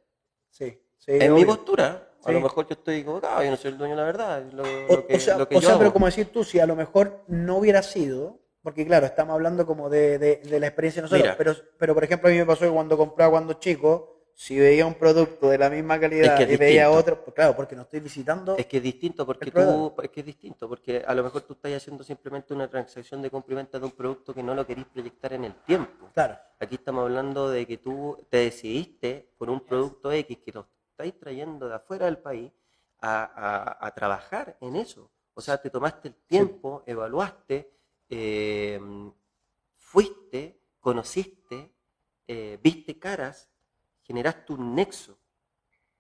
Sí, sí. en mi obvio. postura, a Sí. lo mejor yo estoy equivocado, yo no soy el dueño de la verdad, lo, O, lo que, o sea, lo que o yo sea, pero como decir tú, si a lo mejor no hubiera sido, porque claro, estamos hablando como de, de- de la experiencia de nosotros, Mira. pero, pero por ejemplo a mí me pasó que cuando compraba cuando chico, si veía un producto de la misma calidad Es que y veía otro, pues claro, porque no estoy visitando, Es que es distinto porque tú, es que es distinto porque a lo mejor tú estás haciendo simplemente una transacción de compra de un producto que no lo querís proyectar en el tiempo. claro, Aquí estamos hablando de que tú te decidiste por un producto X que lo estáis trayendo de afuera del país a, a- a trabajar en eso. O sea, te tomaste el tiempo, evaluaste, eh, fuiste, conociste, eh, viste caras, generaste un nexo.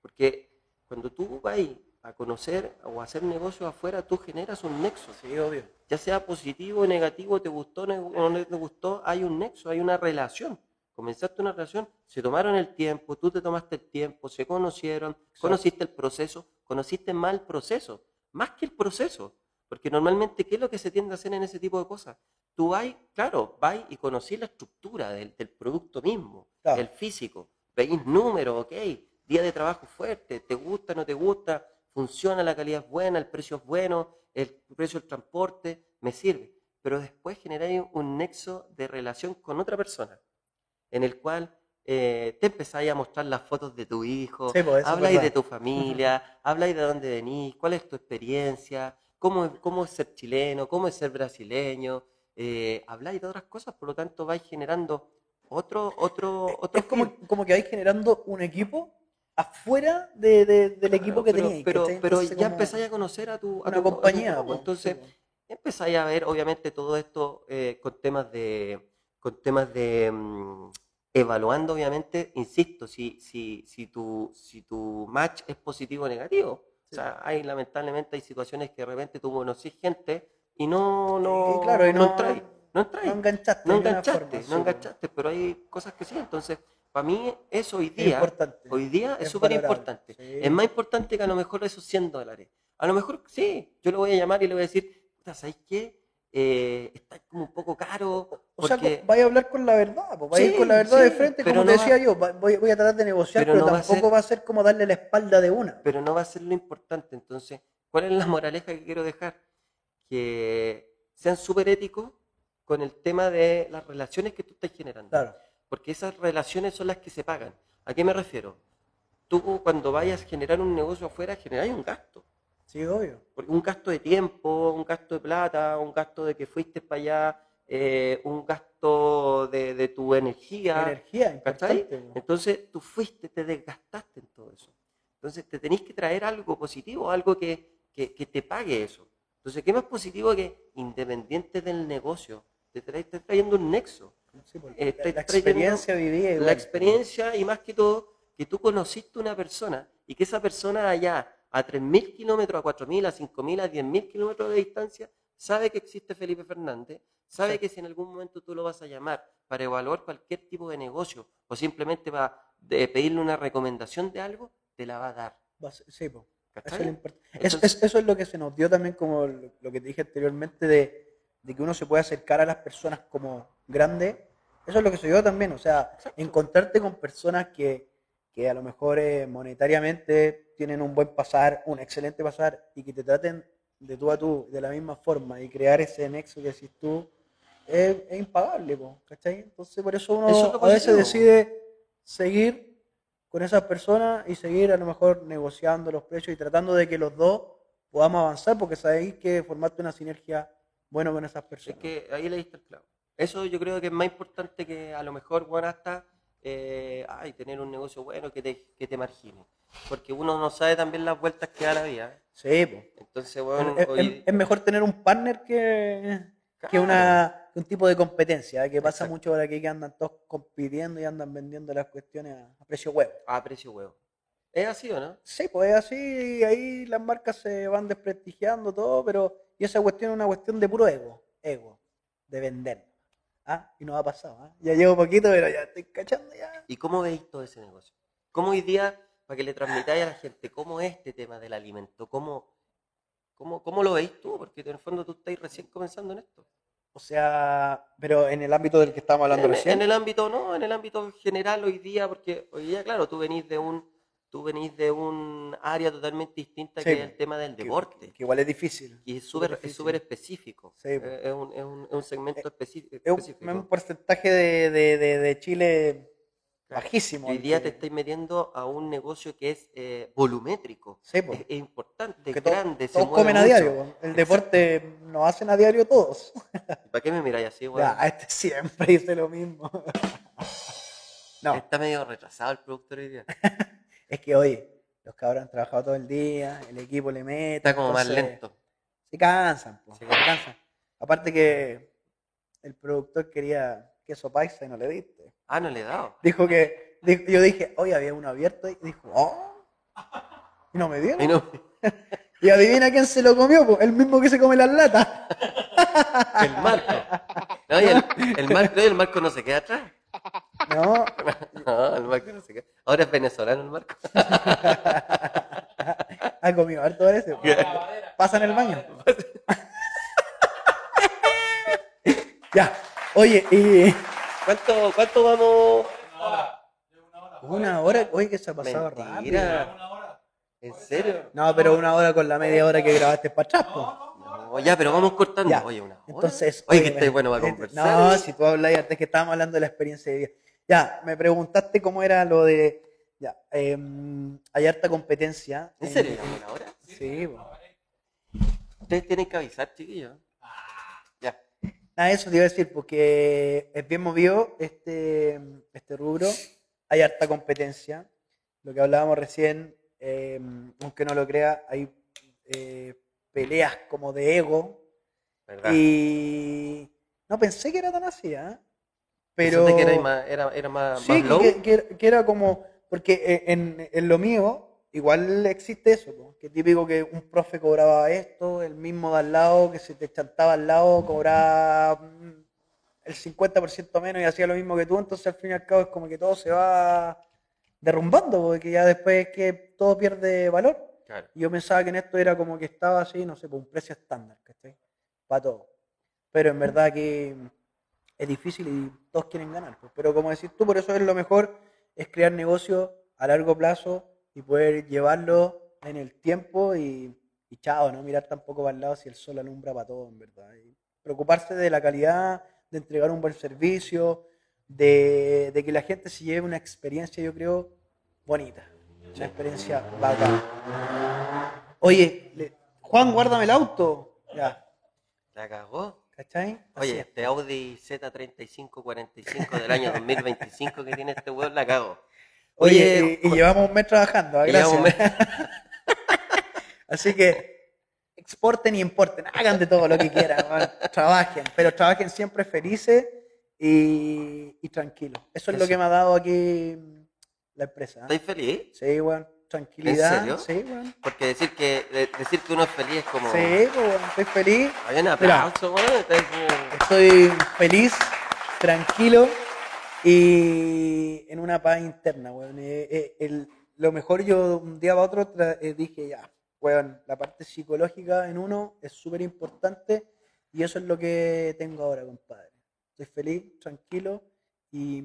Porque cuando tú vas a conocer o a hacer negocios afuera, tú generas un nexo sí, obvio. ya sea positivo o negativo, te gustó o no te gustó, hay un nexo, hay una relación. Comenzaste una relación, se tomaron el tiempo, tú te tomaste el tiempo, se conocieron, conociste el proceso, conociste más el proceso, más que el proceso. Porque normalmente, ¿qué es lo que se tiende a hacer en ese tipo de cosas? Tú vas, claro, vas y conocí la estructura del, del producto mismo, Claro. el físico, veis números, ok, día de trabajo fuerte, te gusta, no te gusta, funciona, la calidad es buena, el precio es bueno, el precio del transporte, me sirve. pero después generáis un nexo de relación con otra persona, en el cual eh, te empezáis a mostrar las fotos de tu hijo, Sí, pues, habláis de tu familia, habláis de dónde venís, cuál es tu experiencia, cómo, cómo es ser chileno, cómo es ser brasileño, eh, habláis de otras cosas, por lo tanto vais generando otro, otro, otro Es como, como que vais generando un equipo afuera de, de- del equipo que pero, teníais. pero, pero ya empezáis a conocer a tu, a una tu- a tu compañía. po, entonces sí, po. empezáis a ver, obviamente, todo esto eh, con temas de, con temas de mm, evaluando, obviamente, insisto, si, si, si, tu, si tu match es positivo o negativo. Sí. O sea, hay lamentablemente hay situaciones que de repente tú conocís gente y no, no, Y claro, y no, no entráis, no enganchaste. no enganchaste, sí, no enganchaste, pero hay cosas que sí. Entonces, para mí eso hoy día, importante. hoy día es súper importante. sí. Es más importante que a lo mejor esos 100 dólares. A lo mejor sí, yo lo voy a llamar y le voy a decir, ¿sabes qué? Eh, está como un poco caro. O sea, vaya a hablar con la verdad, pues, vaya a ir Sí, con la verdad de sí, frente, como no te va- decía yo, voy, voy a tratar de negociar, pero pero, no va a tampoco ser- va a ser como darle la espalda de una. pero no va a ser lo importante. Entonces, ¿cuál es la moraleja que quiero dejar? Que sean súper éticos con el tema de las relaciones que tú estás generando. Claro. Porque esas relaciones son las que se pagan. ¿A qué me refiero? Tú cuando vayas a generar un negocio afuera, generáis un gasto. Sí, obvio. Porque un gasto de tiempo, un gasto de plata, un gasto de que fuiste para allá, eh, un gasto de, de tu energía. Energía, importante. po. Entonces tú fuiste, te desgastaste en todo eso. Entonces te tenéis que traer algo positivo, algo que, que, que te pague eso. Entonces, ¿qué más positivo que independiente del negocio? Te estás trayendo un nexo. Sí, eh, la, la experiencia vivida. La experiencia y más que todo, que tú conociste una persona y que esa persona allá a 3.000 kilómetros, a 4.000, a 5.000, a 10.000 kilómetros de distancia, sabe que existe Felipe Fernández, sabe Sí. que si en algún momento tú lo vas a llamar para evaluar cualquier tipo de negocio o simplemente para de- pedirle una recomendación de algo, te la va a dar. Sí. Eso Entonces- es- eso es lo que se nos dio también como lo que te dije anteriormente de, de que uno se puede acercar a las personas como grandes. Eso es lo que se dio también, o sea, Exacto. encontrarte con personas que, que a lo mejor eh, monetariamente tienen un buen pasar, un excelente pasar y que te traten de tú a tú de la misma forma y crear ese nexo que decís tú es, es impagable, po, ¿cachai? Entonces por eso uno Eso es a veces decide seguir con esas personas y seguir a lo mejor negociando los precios y tratando de que los dos podamos avanzar porque sabéis que formaste una sinergia bueno con esas Es personas. que ahí le diste el clavo. Eso yo creo que es más importante que a lo mejor, bueno, hasta eh, ay, tener un negocio bueno que te, que te margine. Porque uno no sabe también las vueltas que da la vida. Sí, po. Entonces, bueno, es, es- hoy- es mejor tener un partner que, que, una, un tipo de competencia, ¿eh? que pasa Exacto. mucho ahora aquí que andan todos compitiendo y andan vendiendo las cuestiones a, a precio web. a precio huevo. ¿Es así o no? Sí, pues es así, y ahí las marcas se van desprestigiando todo, pero y esa cuestión es una cuestión de puro ego, ego, de vender. ¿Ah? Y no ha pasado, ¿ah? Ya llevo poquito, pero ya estoy cachando ya. ¿Y cómo veis todo ese negocio? ¿Cómo hoy día, para que le transmitáis a la gente, cómo es este tema del alimento? ¿Cómo, cómo, cómo lo veis tú? Porque en el fondo tú estás recién comenzando en esto. O sea, pero en el ámbito del que estábamos hablando en, recién. en el ámbito, no, en el ámbito general hoy día, porque hoy día, claro, tú venís de un, tú venís de un área totalmente distinta Sí, que es el tema del que- deporte. Que igual es difícil. Y es súper es súper específico. Sí. Eh, es, un, es, un, es un segmento un, específico. es un porcentaje de, de, de, de Chile Claro. bajísimo. Y hoy día que- te estáis metiendo a un negocio que es eh, volumétrico. Sí, po. Es, es importante, que grande, se todos mueve comen a mucho. diario. po. El deporte nos hacen a diario todos. ¿Para qué me miráis así, weón? Ya, este siempre dice lo mismo. no, Está medio retrasado el productor hoy día. es que oye, los cabros han trabajado todo el día, el equipo le mete. Está como más lento. Se cansan, po, Se cansan. Aparte que el productor quería queso paisa y no le diste. Ah, no le he dado. Dijo que, dijo- yo dije, oye, había uno abierto y dijo, oh, y no me dieron. Y no, Y adivina quién se lo comió, po, el mismo que se come las latas. el Marco. No, y el, el Marco, el Marco no se queda atrás. No, No, el Marco no se queda. Ahora es venezolano el Marco. ha comido harto parece. Pasa en el baño. ya, oye, y ¿Cuánto, cuánto vamos? una hora, oye, que se ha pasado rápido. Mentira. ¿En serio? No, pero una hora con la media hora que grabaste para atrás, po. No, ya, pero vamos cortando. Ya. Oye, una hora. Entonces, Oye, que óyeme, estáis bueno para eh, conversar. No, si tú hablas antes que estábamos hablando de la experiencia de vida. Ya, me preguntaste cómo era lo de. Ya, em, hay harta competencia. ¿En serio? ya, buena hora? Sí. Ustedes tienen que avisar, chiquillos. Ya. Nada, eso te iba a decir, porque es bien movido este, este rubro. Hay harta competencia. Lo que hablábamos recién, eh, aunque no lo crea, hay eh, peleas como de ego. ¿Verdad? Y no pensé que era tan así, ¿ah? Pero. Que era más, era, era más, Sí, más que, low. que- que- que era como, porque eh, en, en lo mío igual existe eso, po, que típico que un profe cobraba esto, el mismo de al lado, que se te chantaba al lado, cobraba mm, el 50% menos y hacía lo mismo que tú, entonces al fin y al cabo es como que todo se va derrumbando, porque ya después es que todo pierde valor. Claro. Y Yo pensaba que en esto era como que estaba así, no sé, por un precio estándar, ¿cachai? Para todo. Pero en verdad que es difícil y todos quieren ganar. pues. Pero como decís tú, por eso es lo mejor, es crear negocios a largo plazo y poder llevarlo en el tiempo y, y chao, no mirar tampoco para el lado si el sol alumbra para todo, en verdad. Preocuparse de la calidad, de entregar un buen servicio, de, de que la gente se lleve una experiencia, yo creo, bonita. Una experiencia bacana. Oye, le- Juan, guárdame el auto. Ya, La cagó. ¿Cachai? Así Oye, es. este Audi Z3545 del año 2025 que tiene este weón, la cago. Oye, y, y llevamos un mes trabajando, ah, gracias. llevamos un mes- Así que exporten y importen, hagan de todo lo que quieran, trabajen, pero trabajen siempre felices y, y tranquilos. Eso es lo que me ha dado aquí la empresa. ¿ah? ¿Estáis feliz? Sí, weón, tranquilidad. serio? Sí, weón. Porque decir que de- decir que uno es feliz es como. Sí, estoy feliz. Hay un aplauso, Estoy feliz, tranquilo y en una paz interna, weón. Eh, eh, lo mejor yo un día para otro eh, dije, ya, weón, la parte psicológica en uno es súper importante y eso es lo que tengo ahora, compadre. Estoy feliz, tranquilo y,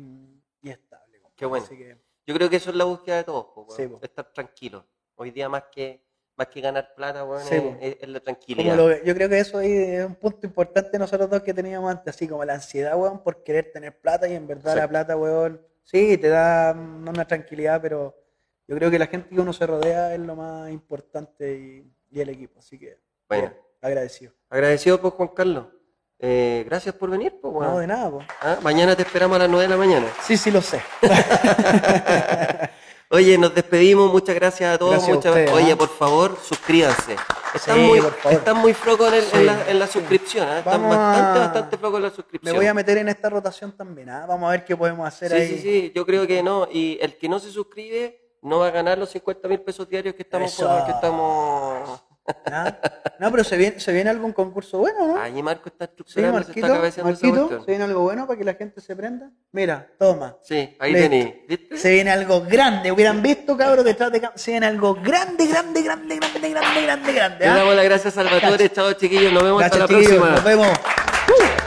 y estable. compadre. Qué bueno. Así que, Yo creo que eso es la búsqueda de todos, po, weón. Sí, po. estar tranquilo. Hoy día más que más que ganar plata, weón, Sí, es, po. es- es la tranquilidad. lo yo creo que eso ahí es un punto importante nosotros dos que teníamos antes, así como la ansiedad, weón, por querer tener plata y en verdad Sí. la plata, weón, sí, te da mm, una tranquilidad, pero yo creo que la gente que uno se rodea es lo más importante y, y el equipo, así que Bueno. bien, agradecido. Agradecido por Juan Carlos. Eh, gracias por venir, pues, weón. No, de nada, po. Ah, Mañana te esperamos a las 9 de la mañana. Sí, sí lo sé. Oye, nos despedimos, muchas gracias a todos. Gracias a muchas- ustedes, Oye, ¿ah? por favor, suscríbanse. Están, Sí, muy, por están muy flojos en, el- en Sí, la, en la sí. suscripción, ¿ah? están bastante, a- bastante flojos en la Me suscripción. voy a meter en esta rotación también, ¿ah? Vamos a ver qué podemos hacer sí, ahí. sí, sí, yo creo que no. Y el que no se suscribe no va a ganar los 50 mil pesos diarios que estamos, Eso. que estamos... ¿Ah? No, pero se viene, se viene algún concurso bueno, ¿no? Ahí Marco está Sí, estructurando, se está Marquito, viene algo bueno para que la gente se prenda. Mira, toma. Sí, ahí tenéis. Se viene algo grande. Hubieran visto, cabros, detrás de Se viene algo grande, grande, grande, grande, grande, grande, grande. Le ¿ah? damos las gracias Salvatore. Chao, chiquillos. Nos vemos hasta la próxima. Nos vemos. Uh.